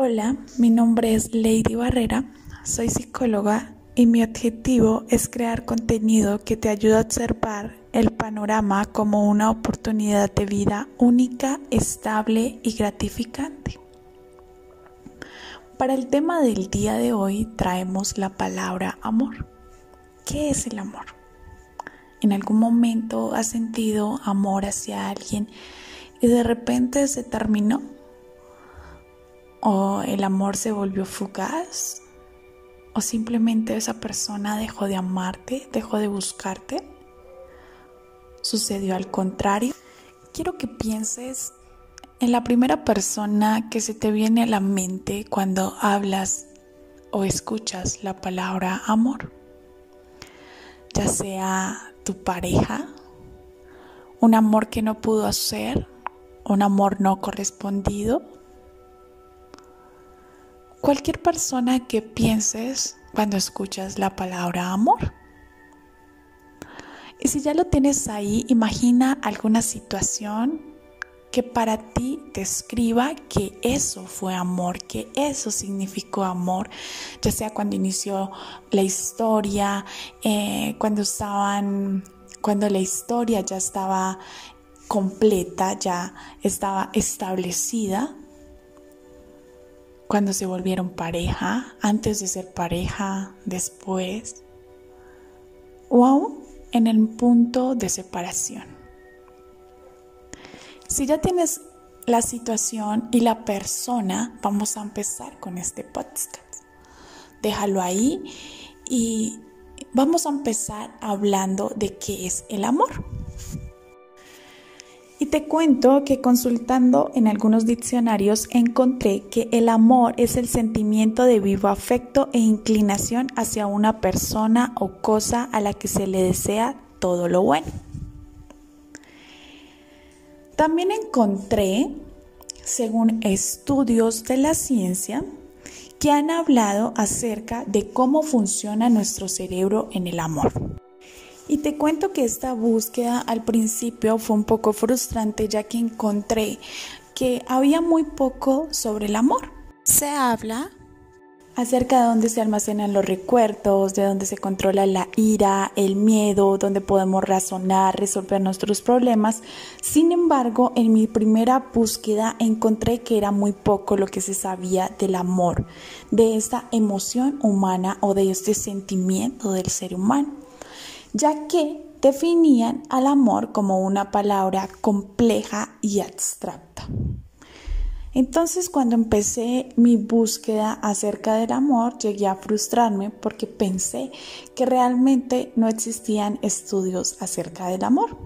Hola, mi nombre es Lady Barrera, soy psicóloga y mi objetivo es crear contenido que te ayude a observar el panorama como una oportunidad de vida única, estable y gratificante. Para el tema del día de hoy traemos la palabra amor. ¿Qué es el amor? ¿En algún momento has sentido amor hacia alguien y de repente se terminó? ¿O el amor se volvió fugaz? ¿O simplemente esa persona dejó de amarte, dejó de buscarte? ¿Sucedió al contrario? Quiero que pienses en la primera persona que se te viene a la mente cuando hablas o escuchas la palabra amor. Ya sea tu pareja, un amor que no pudo hacer, un amor no correspondido cualquier persona que pienses cuando escuchas la palabra amor. Y si ya lo tienes ahí, imagina alguna situación que para ti describa que eso fue amor, que eso significó amor, ya sea cuando inició la historia, eh, cuando estaban, cuando la historia ya estaba completa, ya estaba establecida, cuando se volvieron pareja, antes de ser pareja, después, o aún en el punto de separación. Si ya tienes la situación y la persona, vamos a empezar con este podcast. Déjalo ahí y vamos a empezar hablando de qué es el amor. Y te cuento que consultando en algunos diccionarios encontré que el amor es el sentimiento de vivo afecto e inclinación hacia una persona o cosa a la que se le desea todo lo bueno. También encontré, según estudios de la ciencia, que han hablado acerca de cómo funciona nuestro cerebro en el amor. Y te cuento que esta búsqueda al principio fue un poco frustrante ya que encontré que había muy poco sobre el amor. Se habla acerca de dónde se almacenan los recuerdos, de dónde se controla la ira, el miedo, dónde podemos razonar, resolver nuestros problemas. Sin embargo, en mi primera búsqueda encontré que era muy poco lo que se sabía del amor, de esta emoción humana o de este sentimiento del ser humano ya que definían al amor como una palabra compleja y abstracta. Entonces cuando empecé mi búsqueda acerca del amor, llegué a frustrarme porque pensé que realmente no existían estudios acerca del amor.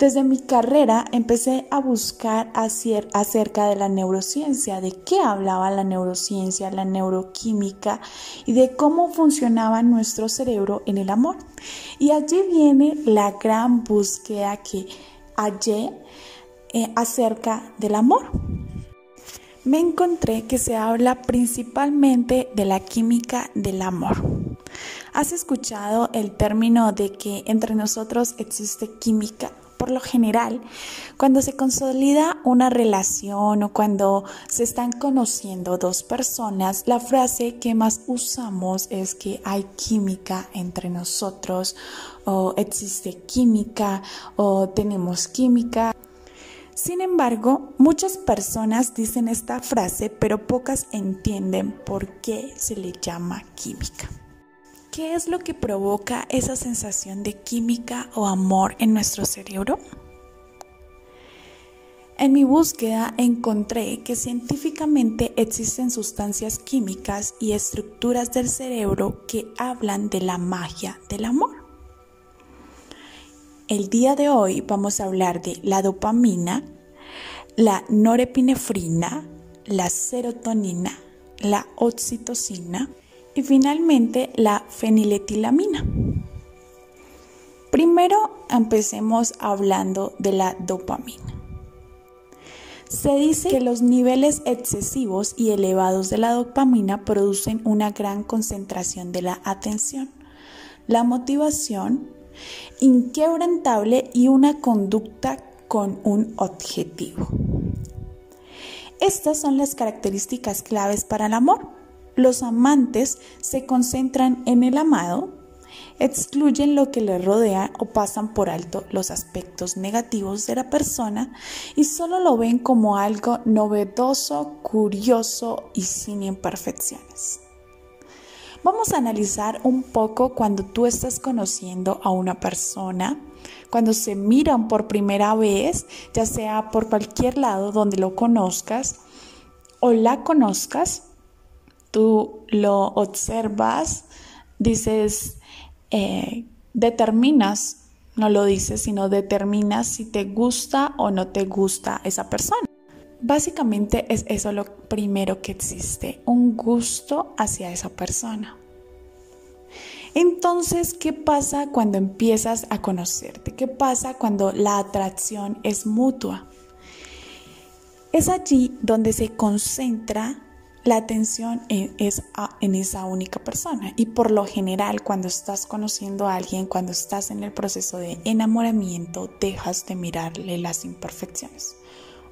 Desde mi carrera empecé a buscar acerca de la neurociencia, de qué hablaba la neurociencia, la neuroquímica y de cómo funcionaba nuestro cerebro en el amor. Y allí viene la gran búsqueda que hallé eh, acerca del amor. Me encontré que se habla principalmente de la química del amor. ¿Has escuchado el término de que entre nosotros existe química? Por lo general, cuando se consolida una relación o cuando se están conociendo dos personas, la frase que más usamos es que hay química entre nosotros o existe química o tenemos química. Sin embargo, muchas personas dicen esta frase, pero pocas entienden por qué se le llama química. ¿Qué es lo que provoca esa sensación de química o amor en nuestro cerebro? En mi búsqueda encontré que científicamente existen sustancias químicas y estructuras del cerebro que hablan de la magia del amor. El día de hoy vamos a hablar de la dopamina, la norepinefrina, la serotonina, la oxitocina, y finalmente la feniletilamina. Primero empecemos hablando de la dopamina. Se dice que los niveles excesivos y elevados de la dopamina producen una gran concentración de la atención, la motivación inquebrantable y una conducta con un objetivo. Estas son las características claves para el amor. Los amantes se concentran en el amado, excluyen lo que le rodea o pasan por alto los aspectos negativos de la persona y solo lo ven como algo novedoso, curioso y sin imperfecciones. Vamos a analizar un poco cuando tú estás conociendo a una persona, cuando se miran por primera vez, ya sea por cualquier lado donde lo conozcas o la conozcas, tú lo observas, dices, eh, determinas, no lo dices, sino determinas si te gusta o no te gusta esa persona. Básicamente es eso lo primero que existe, un gusto hacia esa persona. Entonces, ¿qué pasa cuando empiezas a conocerte? ¿Qué pasa cuando la atracción es mutua? Es allí donde se concentra la atención es en esa única persona. Y por lo general cuando estás conociendo a alguien, cuando estás en el proceso de enamoramiento, dejas de mirarle las imperfecciones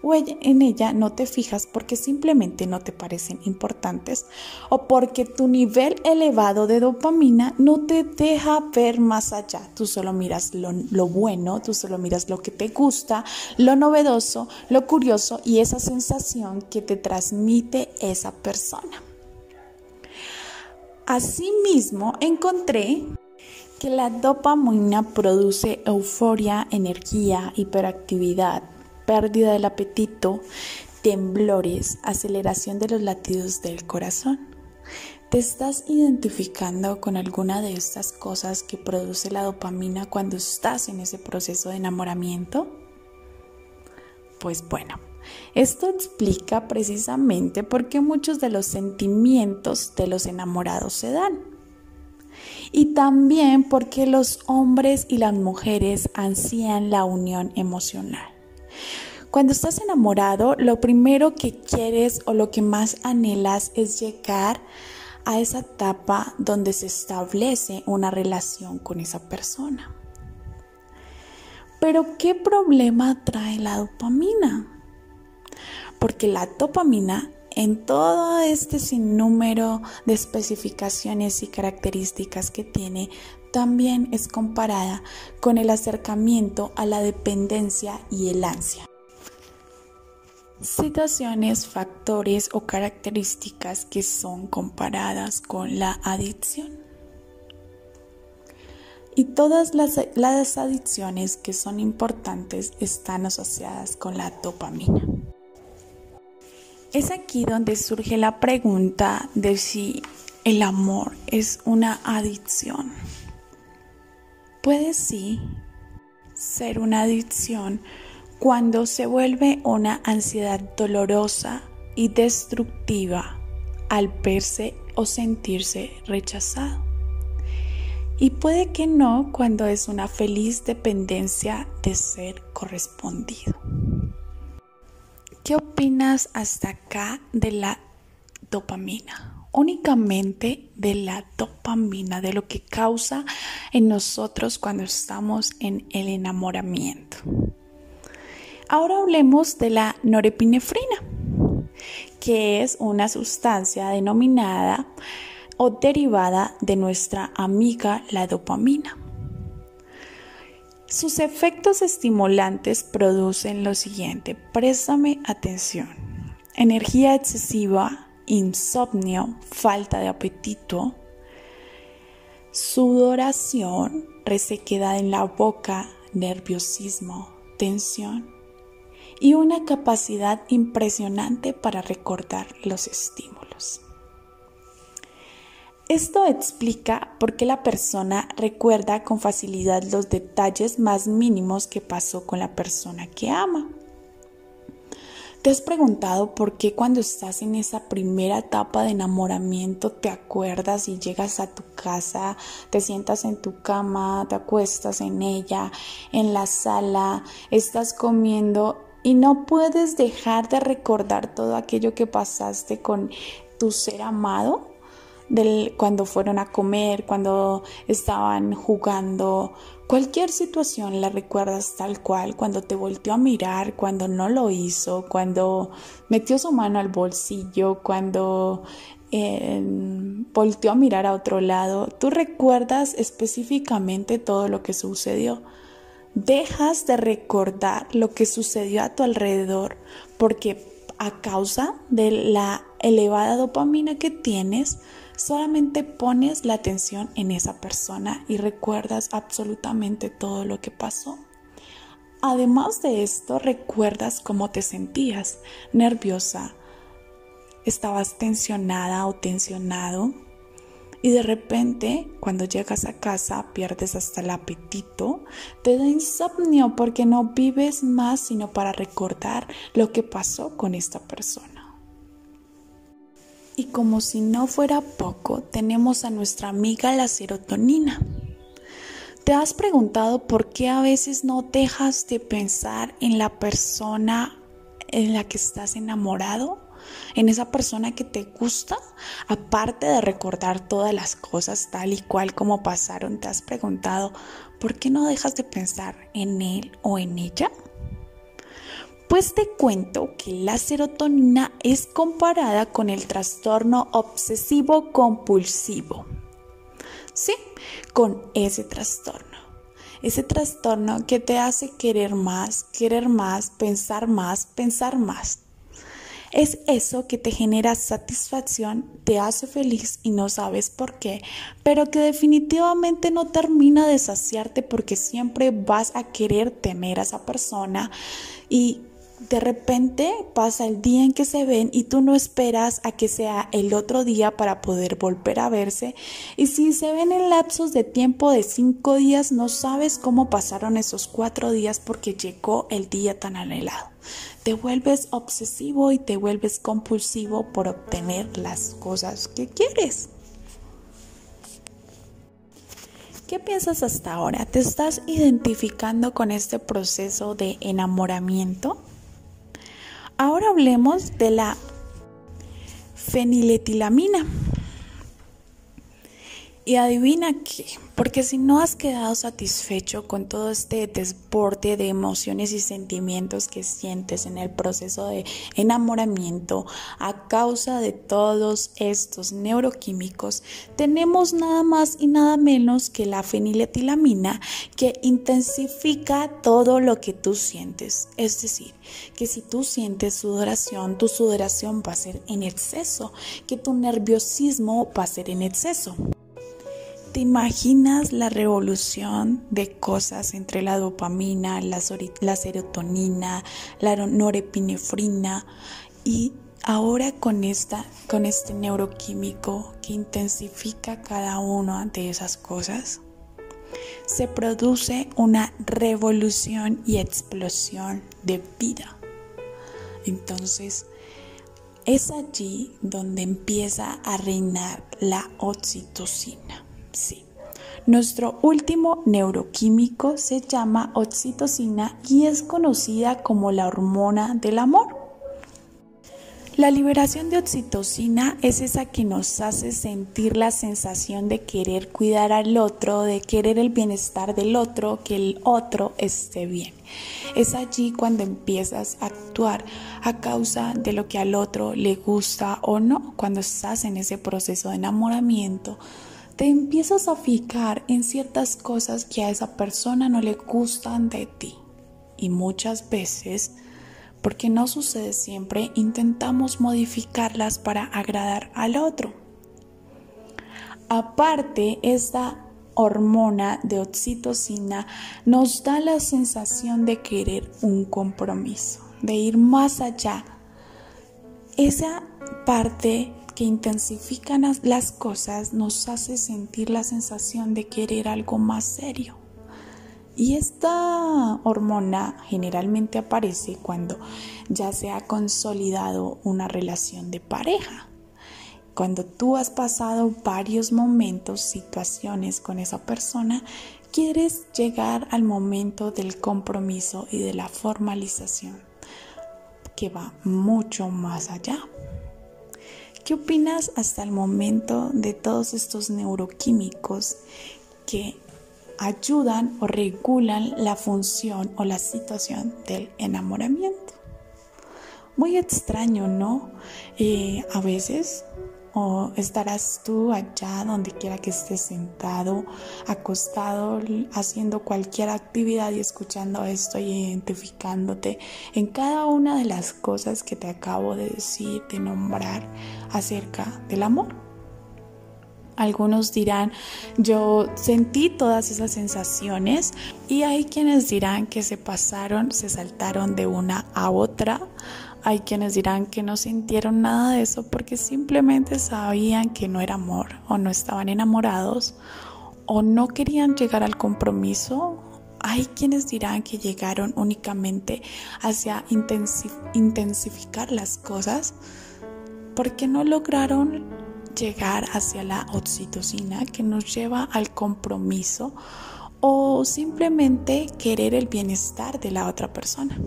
o en ella no te fijas porque simplemente no te parecen importantes o porque tu nivel elevado de dopamina no te deja ver más allá. Tú solo miras lo, lo bueno, tú solo miras lo que te gusta, lo novedoso, lo curioso y esa sensación que te transmite esa persona. Asimismo, encontré que la dopamina produce euforia, energía, hiperactividad, pérdida del apetito, temblores, aceleración de los latidos del corazón. ¿Te estás identificando con alguna de estas cosas que produce la dopamina cuando estás en ese proceso de enamoramiento? Pues bueno, esto explica precisamente por qué muchos de los sentimientos de los enamorados se dan. Y también porque los hombres y las mujeres ansían la unión emocional. Cuando estás enamorado, lo primero que quieres o lo que más anhelas es llegar a esa etapa donde se establece una relación con esa persona. Pero ¿qué problema trae la dopamina? Porque la dopamina en todo este sinnúmero de especificaciones y características que tiene, también es comparada con el acercamiento a la dependencia y el ansia. Situaciones, factores o características que son comparadas con la adicción. Y todas las, las adicciones que son importantes están asociadas con la dopamina. Es aquí donde surge la pregunta de si el amor es una adicción. Puede sí ser una adicción cuando se vuelve una ansiedad dolorosa y destructiva al verse o sentirse rechazado. Y puede que no cuando es una feliz dependencia de ser correspondido. ¿Qué opinas hasta acá de la dopamina? únicamente de la dopamina, de lo que causa en nosotros cuando estamos en el enamoramiento. Ahora hablemos de la norepinefrina, que es una sustancia denominada o derivada de nuestra amiga la dopamina. Sus efectos estimulantes producen lo siguiente, préstame atención. Energía excesiva, insomnio, falta de apetito, sudoración, resequedad en la boca, nerviosismo, tensión y una capacidad impresionante para recordar los estímulos. Esto explica por qué la persona recuerda con facilidad los detalles más mínimos que pasó con la persona que ama. ¿Te has preguntado por qué cuando estás en esa primera etapa de enamoramiento te acuerdas y llegas a tu casa, te sientas en tu cama, te acuestas en ella, en la sala, estás comiendo y no puedes dejar de recordar todo aquello que pasaste con tu ser amado? Del, cuando fueron a comer, cuando estaban jugando, Cualquier situación la recuerdas tal cual, cuando te volteó a mirar, cuando no lo hizo, cuando metió su mano al bolsillo, cuando eh, volteó a mirar a otro lado. Tú recuerdas específicamente todo lo que sucedió. Dejas de recordar lo que sucedió a tu alrededor porque a causa de la elevada dopamina que tienes, solamente pones la atención en esa persona y recuerdas absolutamente todo lo que pasó. Además de esto, recuerdas cómo te sentías, nerviosa, estabas tensionada o tensionado y de repente cuando llegas a casa pierdes hasta el apetito, te da insomnio porque no vives más sino para recordar lo que pasó con esta persona. Y como si no fuera poco, tenemos a nuestra amiga la serotonina. ¿Te has preguntado por qué a veces no dejas de pensar en la persona en la que estás enamorado? ¿En esa persona que te gusta? Aparte de recordar todas las cosas tal y cual como pasaron, ¿te has preguntado por qué no dejas de pensar en él o en ella? Pues te cuento que la serotonina es comparada con el trastorno obsesivo compulsivo. Sí, con ese trastorno. Ese trastorno que te hace querer más, querer más, pensar más, pensar más. Es eso que te genera satisfacción, te hace feliz y no sabes por qué, pero que definitivamente no termina de saciarte porque siempre vas a querer tener a esa persona y de repente pasa el día en que se ven y tú no esperas a que sea el otro día para poder volver a verse. Y si se ven en lapsos de tiempo de cinco días, no sabes cómo pasaron esos cuatro días porque llegó el día tan anhelado. Te vuelves obsesivo y te vuelves compulsivo por obtener las cosas que quieres. ¿Qué piensas hasta ahora? ¿Te estás identificando con este proceso de enamoramiento? Ahora hablemos de la feniletilamina. Y adivina qué, porque si no has quedado satisfecho con todo este desborde de emociones y sentimientos que sientes en el proceso de enamoramiento a causa de todos estos neuroquímicos, tenemos nada más y nada menos que la feniletilamina que intensifica todo lo que tú sientes. Es decir, que si tú sientes sudoración, tu sudoración va a ser en exceso, que tu nerviosismo va a ser en exceso. ¿Te imaginas la revolución de cosas entre la dopamina, la, serotonina, la norepinefrina y ahora con, esta, con este neuroquímico que intensifica cada una de esas cosas? Se produce una revolución y explosión de vida. Entonces, es allí donde empieza a reinar la oxitocina. Sí. Nuestro último neuroquímico se llama oxitocina y es conocida como la hormona del amor. La liberación de oxitocina es esa que nos hace sentir la sensación de querer cuidar al otro, de querer el bienestar del otro, que el otro esté bien. Es allí cuando empiezas a actuar a causa de lo que al otro le gusta o no, cuando estás en ese proceso de enamoramiento te empiezas a fijar en ciertas cosas que a esa persona no le gustan de ti. Y muchas veces, porque no sucede siempre, intentamos modificarlas para agradar al otro. Aparte, esta hormona de oxitocina nos da la sensación de querer un compromiso, de ir más allá. Esa parte que intensifican las cosas nos hace sentir la sensación de querer algo más serio. Y esta hormona generalmente aparece cuando ya se ha consolidado una relación de pareja. Cuando tú has pasado varios momentos, situaciones con esa persona, quieres llegar al momento del compromiso y de la formalización, que va mucho más allá. ¿Qué opinas hasta el momento de todos estos neuroquímicos que ayudan o regulan la función o la situación del enamoramiento. Muy extraño, ¿no? Eh, a veces estarás tú allá donde quiera que estés sentado, acostado, haciendo cualquier actividad y escuchando esto y identificándote en cada una de las cosas que te acabo de decir, de nombrar acerca del amor. Algunos dirán, yo sentí todas esas sensaciones y hay quienes dirán que se pasaron, se saltaron de una a otra hay quienes dirán que no sintieron nada de eso porque simplemente sabían que no era amor o no estaban enamorados o no querían llegar al compromiso. Hay quienes dirán que llegaron únicamente hacia intensificar las cosas porque no lograron llegar hacia la oxitocina que nos lleva al compromiso o simplemente querer el bienestar de la otra persona.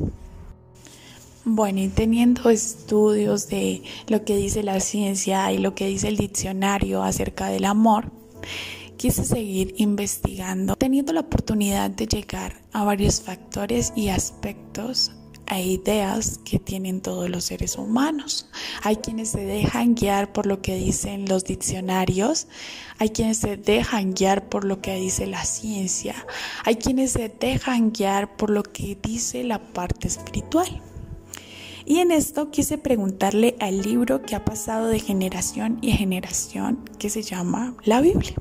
Bueno, y teniendo estudios de lo que dice la ciencia y lo que dice el diccionario acerca del amor, quise seguir investigando, teniendo la oportunidad de llegar a varios factores y aspectos e ideas que tienen todos los seres humanos. Hay quienes se dejan guiar por lo que dicen los diccionarios, hay quienes se dejan guiar por lo que dice la ciencia, hay quienes se dejan guiar por lo que dice la parte espiritual. Y en esto quise preguntarle al libro que ha pasado de generación y generación, que se llama la Biblia.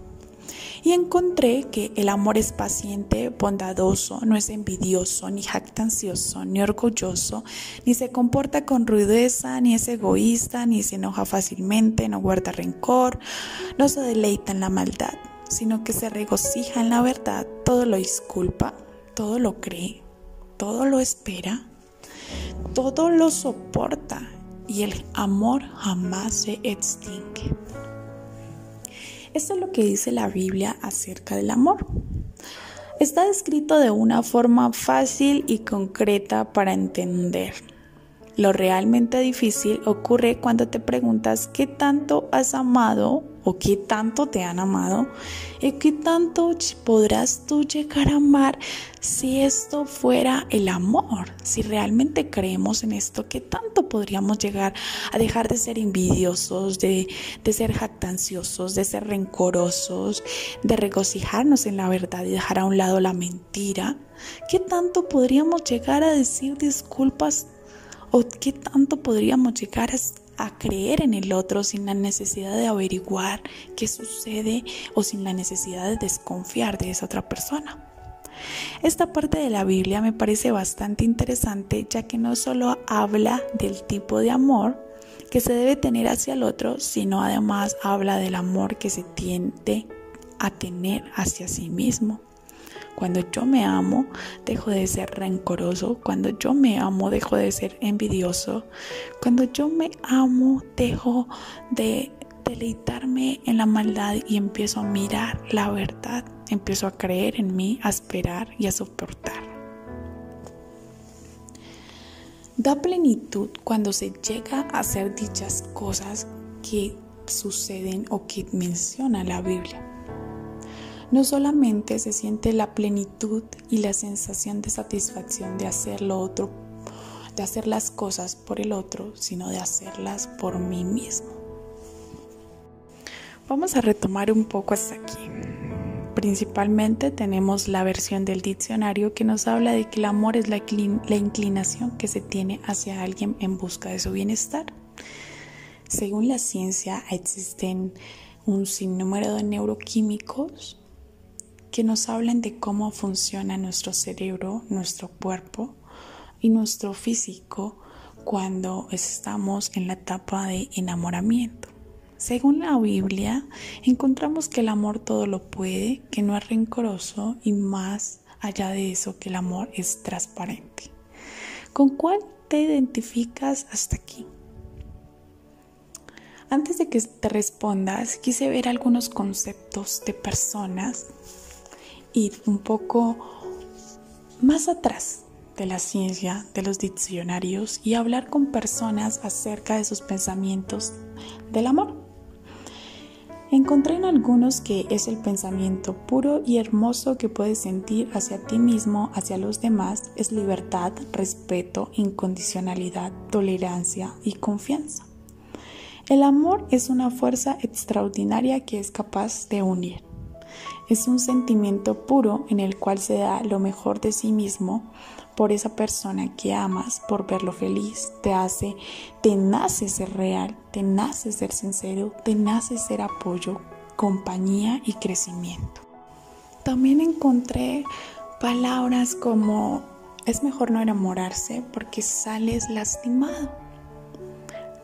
Y encontré que el amor es paciente, bondadoso, no es envidioso, ni jactancioso, ni orgulloso, ni se comporta con rudeza, ni es egoísta, ni se enoja fácilmente, no guarda rencor, no se deleita en la maldad, sino que se regocija en la verdad, todo lo disculpa, todo lo cree, todo lo espera todo lo soporta y el amor jamás se extingue. Esto es lo que dice la Biblia acerca del amor. Está descrito de una forma fácil y concreta para entender. Lo realmente difícil ocurre cuando te preguntas qué tanto has amado o qué tanto te han amado y qué tanto podrás tú llegar a amar si esto fuera el amor, si realmente creemos en esto, qué tanto podríamos llegar a dejar de ser envidiosos, de, de ser jactanciosos, de ser rencorosos, de regocijarnos en la verdad y dejar a un lado la mentira, qué tanto podríamos llegar a decir disculpas o qué tanto podríamos llegar a creer en el otro sin la necesidad de averiguar qué sucede o sin la necesidad de desconfiar de esa otra persona. Esta parte de la Biblia me parece bastante interesante ya que no solo habla del tipo de amor que se debe tener hacia el otro, sino además habla del amor que se tiende a tener hacia sí mismo. Cuando yo me amo, dejo de ser rencoroso. Cuando yo me amo, dejo de ser envidioso. Cuando yo me amo, dejo de deleitarme en la maldad y empiezo a mirar la verdad. Empiezo a creer en mí, a esperar y a soportar. Da plenitud cuando se llega a hacer dichas cosas que suceden o que menciona la Biblia no solamente se siente la plenitud y la sensación de satisfacción de hacer lo otro, de hacer las cosas por el otro, sino de hacerlas por mí mismo. Vamos a retomar un poco hasta aquí. Principalmente tenemos la versión del diccionario que nos habla de que el amor es la, la inclinación que se tiene hacia alguien en busca de su bienestar. Según la ciencia existen un sinnúmero de neuroquímicos que nos hablen de cómo funciona nuestro cerebro, nuestro cuerpo y nuestro físico cuando estamos en la etapa de enamoramiento. Según la Biblia, encontramos que el amor todo lo puede, que no es rencoroso y más allá de eso que el amor es transparente. ¿Con cuál te identificas hasta aquí? Antes de que te respondas, quise ver algunos conceptos de personas ir un poco más atrás de la ciencia, de los diccionarios y hablar con personas acerca de sus pensamientos del amor. Encontré en algunos que es el pensamiento puro y hermoso que puedes sentir hacia ti mismo, hacia los demás, es libertad, respeto, incondicionalidad, tolerancia y confianza. El amor es una fuerza extraordinaria que es capaz de unir. Es un sentimiento puro en el cual se da lo mejor de sí mismo por esa persona que amas, por verlo feliz, te hace, te nace ser real, te nace ser sincero, te nace ser apoyo, compañía y crecimiento. También encontré palabras como es mejor no enamorarse porque sales lastimado.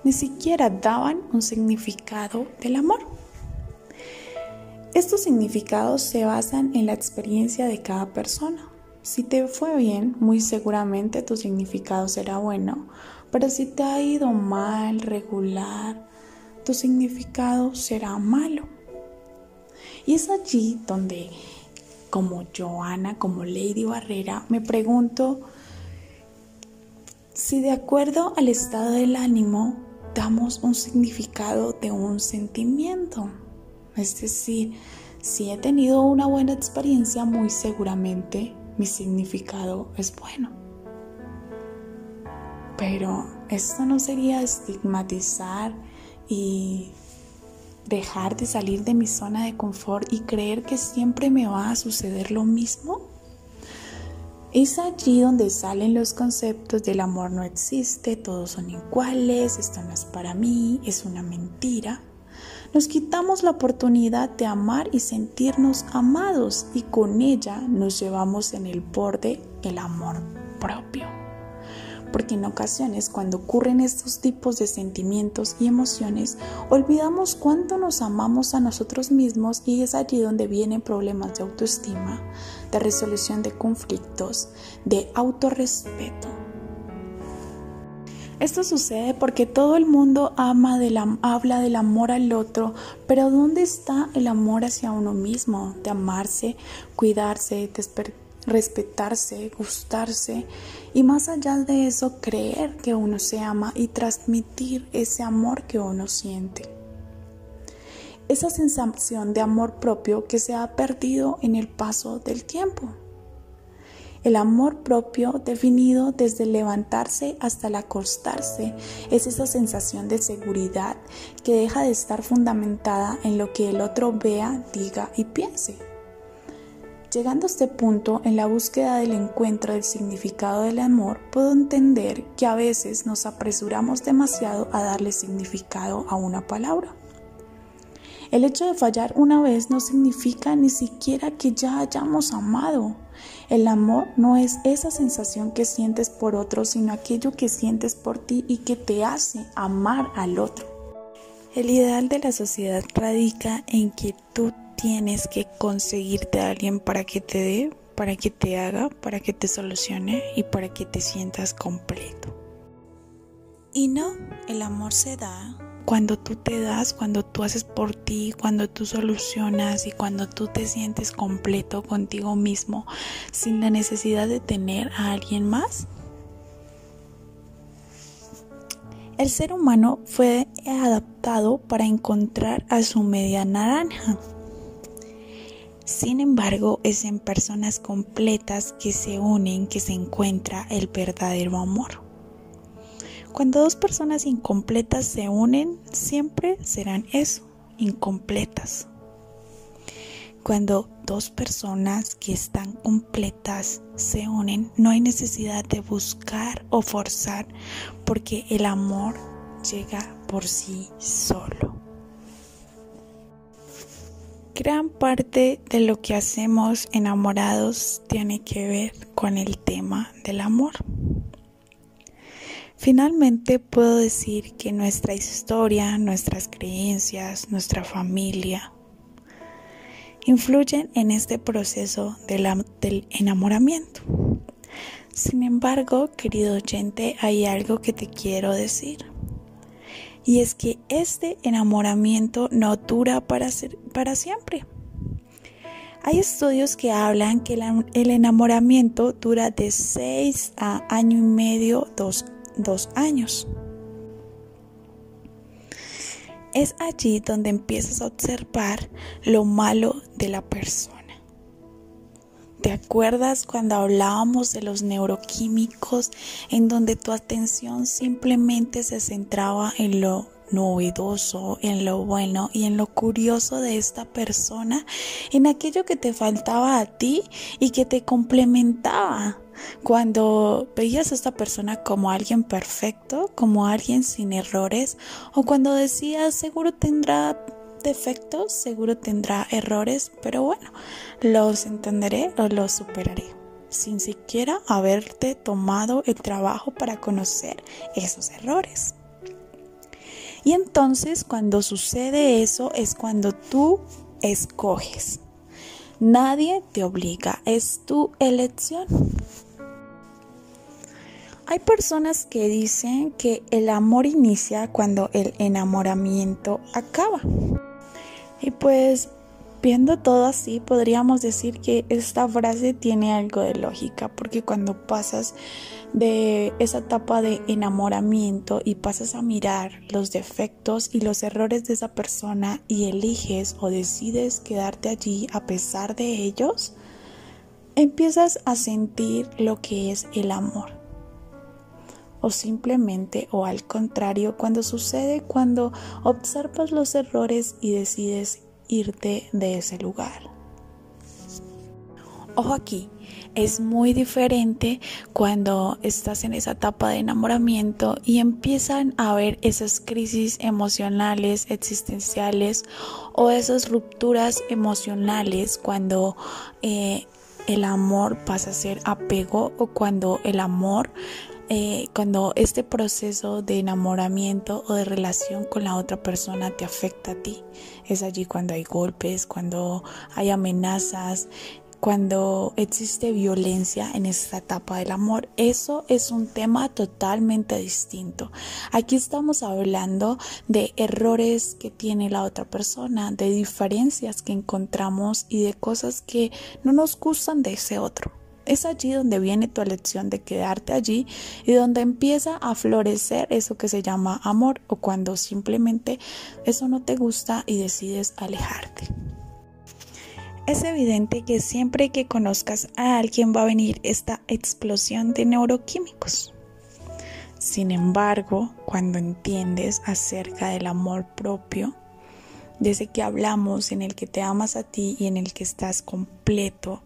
Ni siquiera daban un significado del amor. Estos significados se basan en la experiencia de cada persona. Si te fue bien, muy seguramente tu significado será bueno, pero si te ha ido mal, regular, tu significado será malo. Y es allí donde, como Joana, como Lady Barrera, me pregunto si de acuerdo al estado del ánimo damos un significado de un sentimiento. Es decir, si he tenido una buena experiencia, muy seguramente mi significado es bueno. Pero esto no sería estigmatizar y dejar de salir de mi zona de confort y creer que siempre me va a suceder lo mismo. Es allí donde salen los conceptos del amor no existe, todos son iguales, esto no es para mí, es una mentira. Nos quitamos la oportunidad de amar y sentirnos amados y con ella nos llevamos en el borde el amor propio. Porque en ocasiones cuando ocurren estos tipos de sentimientos y emociones, olvidamos cuánto nos amamos a nosotros mismos y es allí donde vienen problemas de autoestima, de resolución de conflictos, de autorrespeto esto sucede porque todo el mundo ama habla del amor al otro, pero ¿dónde está el amor hacia uno mismo? De amarse, cuidarse, respetarse, gustarse y más allá de eso creer que uno se ama y transmitir ese amor que uno siente. Esa sensación de amor propio que se ha perdido en el paso del tiempo. El amor propio, definido desde levantarse hasta el acostarse, es esa sensación de seguridad que deja de estar fundamentada en lo que el otro vea, diga y piense. Llegando a este punto, en la búsqueda del encuentro del significado del amor, puedo entender que a veces nos apresuramos demasiado a darle significado a una palabra. El hecho de fallar una vez no significa ni siquiera que ya hayamos amado. El amor no es esa sensación que sientes por otro, sino aquello que sientes por ti y que te hace amar al otro. El ideal de la sociedad radica en que tú tienes que conseguirte a alguien para que te dé, para que te haga, para que te solucione y para que te sientas completo. Y no, el amor se da cuando tú te das, cuando tú haces por ti, cuando tú solucionas y cuando tú te sientes completo contigo mismo sin la necesidad de tener a alguien más. El ser humano fue adaptado para encontrar a su media naranja. Sin embargo, es en personas completas que se unen que se encuentra el verdadero amor. Cuando dos personas incompletas se unen, siempre serán eso, incompletas. Cuando dos personas que están completas se unen, no hay necesidad de buscar o forzar, porque el amor llega por sí solo. Gran parte de lo que hacemos enamorados tiene que ver con el tema del amor. Finalmente puedo decir que nuestra historia, nuestras creencias, nuestra familia influyen en este proceso del enamoramiento. Sin embargo, querido oyente, hay algo que te quiero decir. Y es que este enamoramiento no dura para, siempre. Hay estudios que hablan que el enamoramiento dura de 6 a año y medio, dos dos años. Es allí donde empiezas a observar lo malo de la persona. ¿Te acuerdas cuando hablábamos de los neuroquímicos en donde tu atención simplemente se centraba en lo novedoso, en lo bueno y en lo curioso de esta persona, en aquello que te faltaba a ti y que te complementaba. Cuando veías a esta persona como alguien perfecto, como alguien sin errores, o cuando decías seguro tendrá defectos, seguro tendrá errores, pero bueno, los entenderé o los superaré sin siquiera haberte tomado el trabajo para conocer esos errores. Y entonces cuando sucede eso es cuando tú escoges. Nadie te obliga, es tu elección. Hay personas que dicen que el amor inicia cuando el enamoramiento acaba. Y pues Viendo todo así, podríamos decir que esta frase tiene algo de lógica, porque cuando pasas de esa etapa de enamoramiento y pasas a mirar los defectos y los errores de esa persona y eliges o decides quedarte allí a pesar de ellos, empiezas a sentir lo que es el amor. O simplemente, o al contrario, cuando sucede cuando observas los errores y decides irte de ese lugar. Ojo aquí, es muy diferente cuando estás en esa etapa de enamoramiento y empiezan a haber esas crisis emocionales, existenciales o esas rupturas emocionales cuando eh, el amor pasa a ser apego o cuando el amor eh, cuando este proceso de enamoramiento o de relación con la otra persona te afecta a ti. Es allí cuando hay golpes, cuando hay amenazas, cuando existe violencia en esta etapa del amor. Eso es un tema totalmente distinto. Aquí estamos hablando de errores que tiene la otra persona, de diferencias que encontramos y de cosas que no nos gustan de ese otro. Es allí donde viene tu elección de quedarte allí y donde empieza a florecer eso que se llama amor o cuando simplemente eso no te gusta y decides alejarte. Es evidente que siempre que conozcas a alguien va a venir esta explosión de neuroquímicos. Sin embargo, cuando entiendes acerca del amor propio, de ese que hablamos, en el que te amas a ti y en el que estás completo,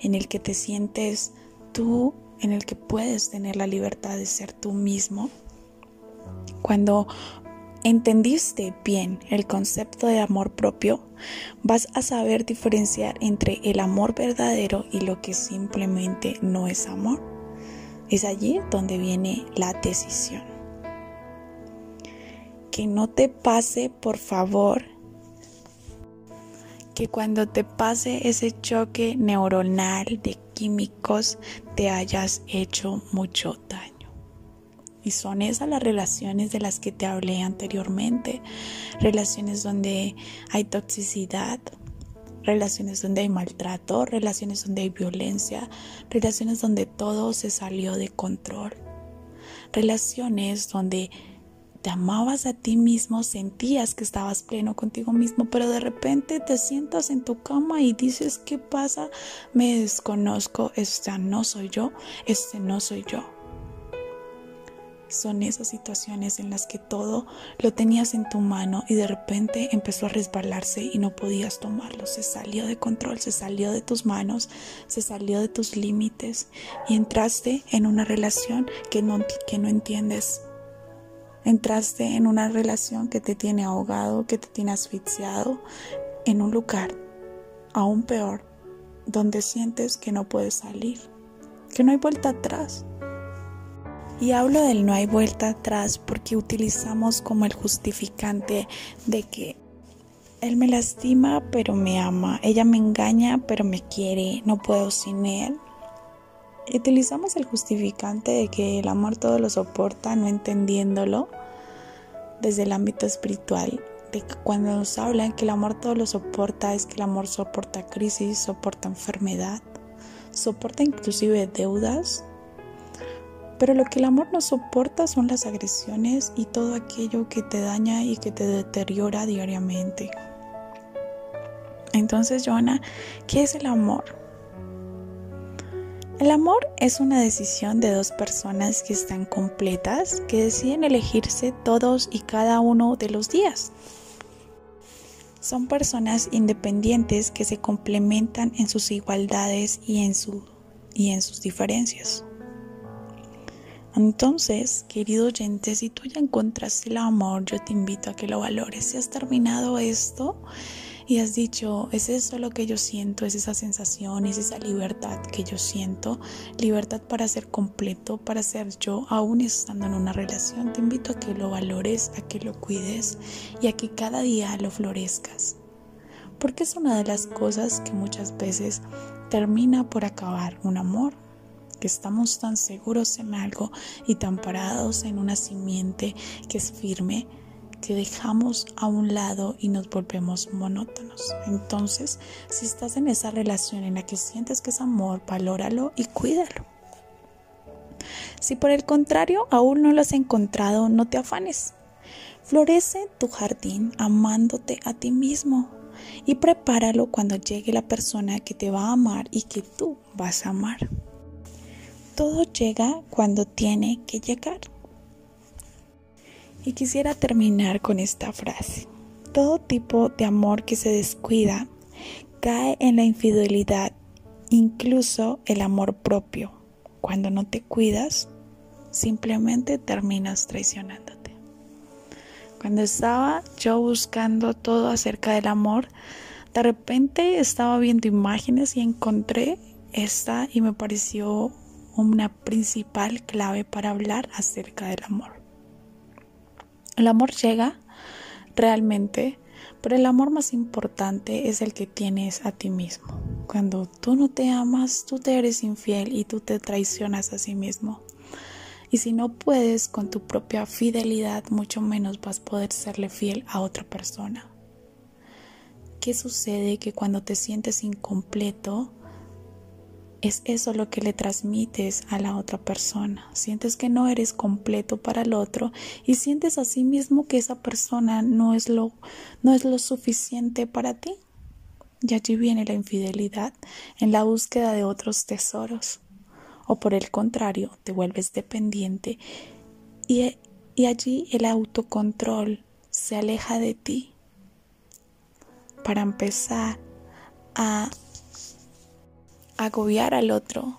en el que te sientes tú, en el que puedes tener la libertad de ser tú mismo. Cuando entendiste bien el concepto de amor propio, vas a saber diferenciar entre el amor verdadero y lo que simplemente no es amor. Es allí donde viene la decisión. Que no te pase, por favor, que cuando te pase ese choque neuronal de químicos te hayas hecho mucho daño. Y son esas las relaciones de las que te hablé anteriormente. Relaciones donde hay toxicidad, relaciones donde hay maltrato, relaciones donde hay violencia, relaciones donde todo se salió de control. Relaciones donde te amabas a ti mismo, sentías que estabas pleno contigo mismo, pero de repente te sientas en tu cama y dices, ¿qué pasa? Me desconozco, esta no soy yo, este no soy yo. Son esas situaciones en las que todo lo tenías en tu mano y de repente empezó a resbalarse y no podías tomarlo. Se salió de control, se salió de tus manos, se salió de tus límites y entraste en una relación que no, que no entiendes Entraste en una relación que te tiene ahogado, que te tiene asfixiado, en un lugar aún peor, donde sientes que no puedes salir, que no hay vuelta atrás. Y hablo del no hay vuelta atrás porque utilizamos como el justificante de que él me lastima pero me ama, ella me engaña pero me quiere, no puedo sin él, utilizamos el justificante de que el amor todo lo soporta, no entendiéndolo desde el ámbito espiritual, de que cuando nos hablan que el amor todo lo soporta, es que el amor soporta crisis, soporta enfermedad, soporta inclusive deudas, Pero lo que el amor no soporta son las agresiones y todo aquello que te daña y que te deteriora diariamente. Entonces, Joana, ¿qué es el amor? El amor es una decisión de dos personas que están completas, que deciden elegirse todos y cada uno de los días. Son personas independientes que se complementan en sus igualdades y en, sus diferencias. Entonces, querido oyente, si tú ya encontraste el amor, yo te invito a que lo valores. Si has terminado esto, y has dicho, es eso lo que yo siento, es esa sensación, es esa libertad que yo siento, libertad para ser completo, para ser yo, aún estando en una relación, te invito a que lo valores, a que lo cuides y a que cada día lo florezcas. Porque es una de las cosas que muchas veces termina por acabar un amor que estamos tan seguros en algo y tan parados en una simiente que es firme que dejamos a un lado y nos volvemos monótonos. Entonces, si estás en esa relación en la que sientes que es amor, valóralo y cuídalo. Si por el contrario aún no lo has encontrado, no te afanes. Florece tu jardín amándote a ti mismo y prepáralo cuando llegue la persona que te va a amar y que tú vas a amar. Todo llega cuando tiene que llegar. Y quisiera terminar con esta frase. Todo tipo de amor que se descuida cae en la infidelidad, incluso el amor propio. Cuando no te cuidas, simplemente terminas traicionándote. Cuando estaba yo buscando todo acerca del amor, de repente estaba viendo imágenes y encontré esta y me pareció una principal clave para hablar acerca del amor. El amor llega realmente, pero el amor más importante es el que tienes a ti mismo. Cuando tú no te amas, tú te eres infiel y tú te traicionas a sí mismo. Y si no puedes con tu propia fidelidad, mucho menos vas a poder serle fiel a otra persona. ¿Qué sucede? Que cuando te sientes incompleto, es eso lo que le transmites a la otra persona. Sientes que no eres completo para el otro y sientes a sí mismo que esa persona no es lo, no es lo suficiente para ti. Y allí viene la infidelidad en la búsqueda de otros tesoros. O por el contrario, te vuelves dependiente y, y allí el autocontrol se aleja de ti para empezar a agobiar al otro,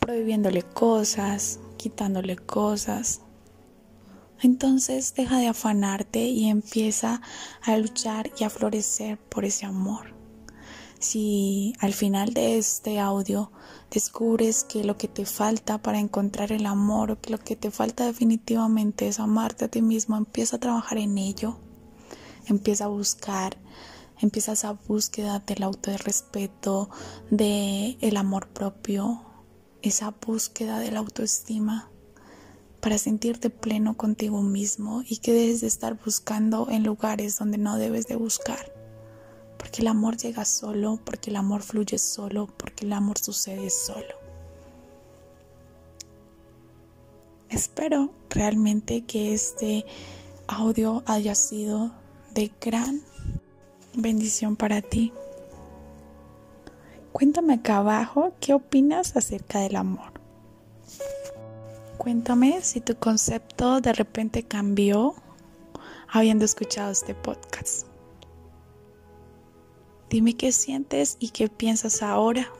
prohibiéndole cosas, quitándole cosas. Entonces deja de afanarte y empieza a luchar y a florecer por ese amor. Si al final de este audio descubres que lo que te falta para encontrar el amor o que lo que te falta definitivamente es amarte a ti mismo, empieza a trabajar en ello, empieza a buscar empieza esa búsqueda del autorrespeto, del el amor propio, esa búsqueda de la autoestima para sentirte pleno contigo mismo y que debes de estar buscando en lugares donde no debes de buscar. Porque el amor llega solo, porque el amor fluye solo, porque el amor sucede solo. Espero realmente que este audio haya sido de gran bendición para ti. Cuéntame acá abajo qué opinas acerca del amor. Cuéntame si tu concepto de repente cambió habiendo escuchado este podcast. Dime qué sientes y qué piensas ahora.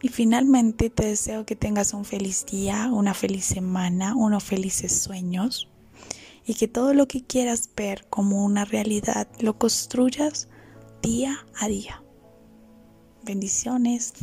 Y finalmente te deseo que tengas un feliz día, una feliz semana, unos felices sueños y que todo lo que quieras ver como una realidad lo construyas día a día. Bendiciones.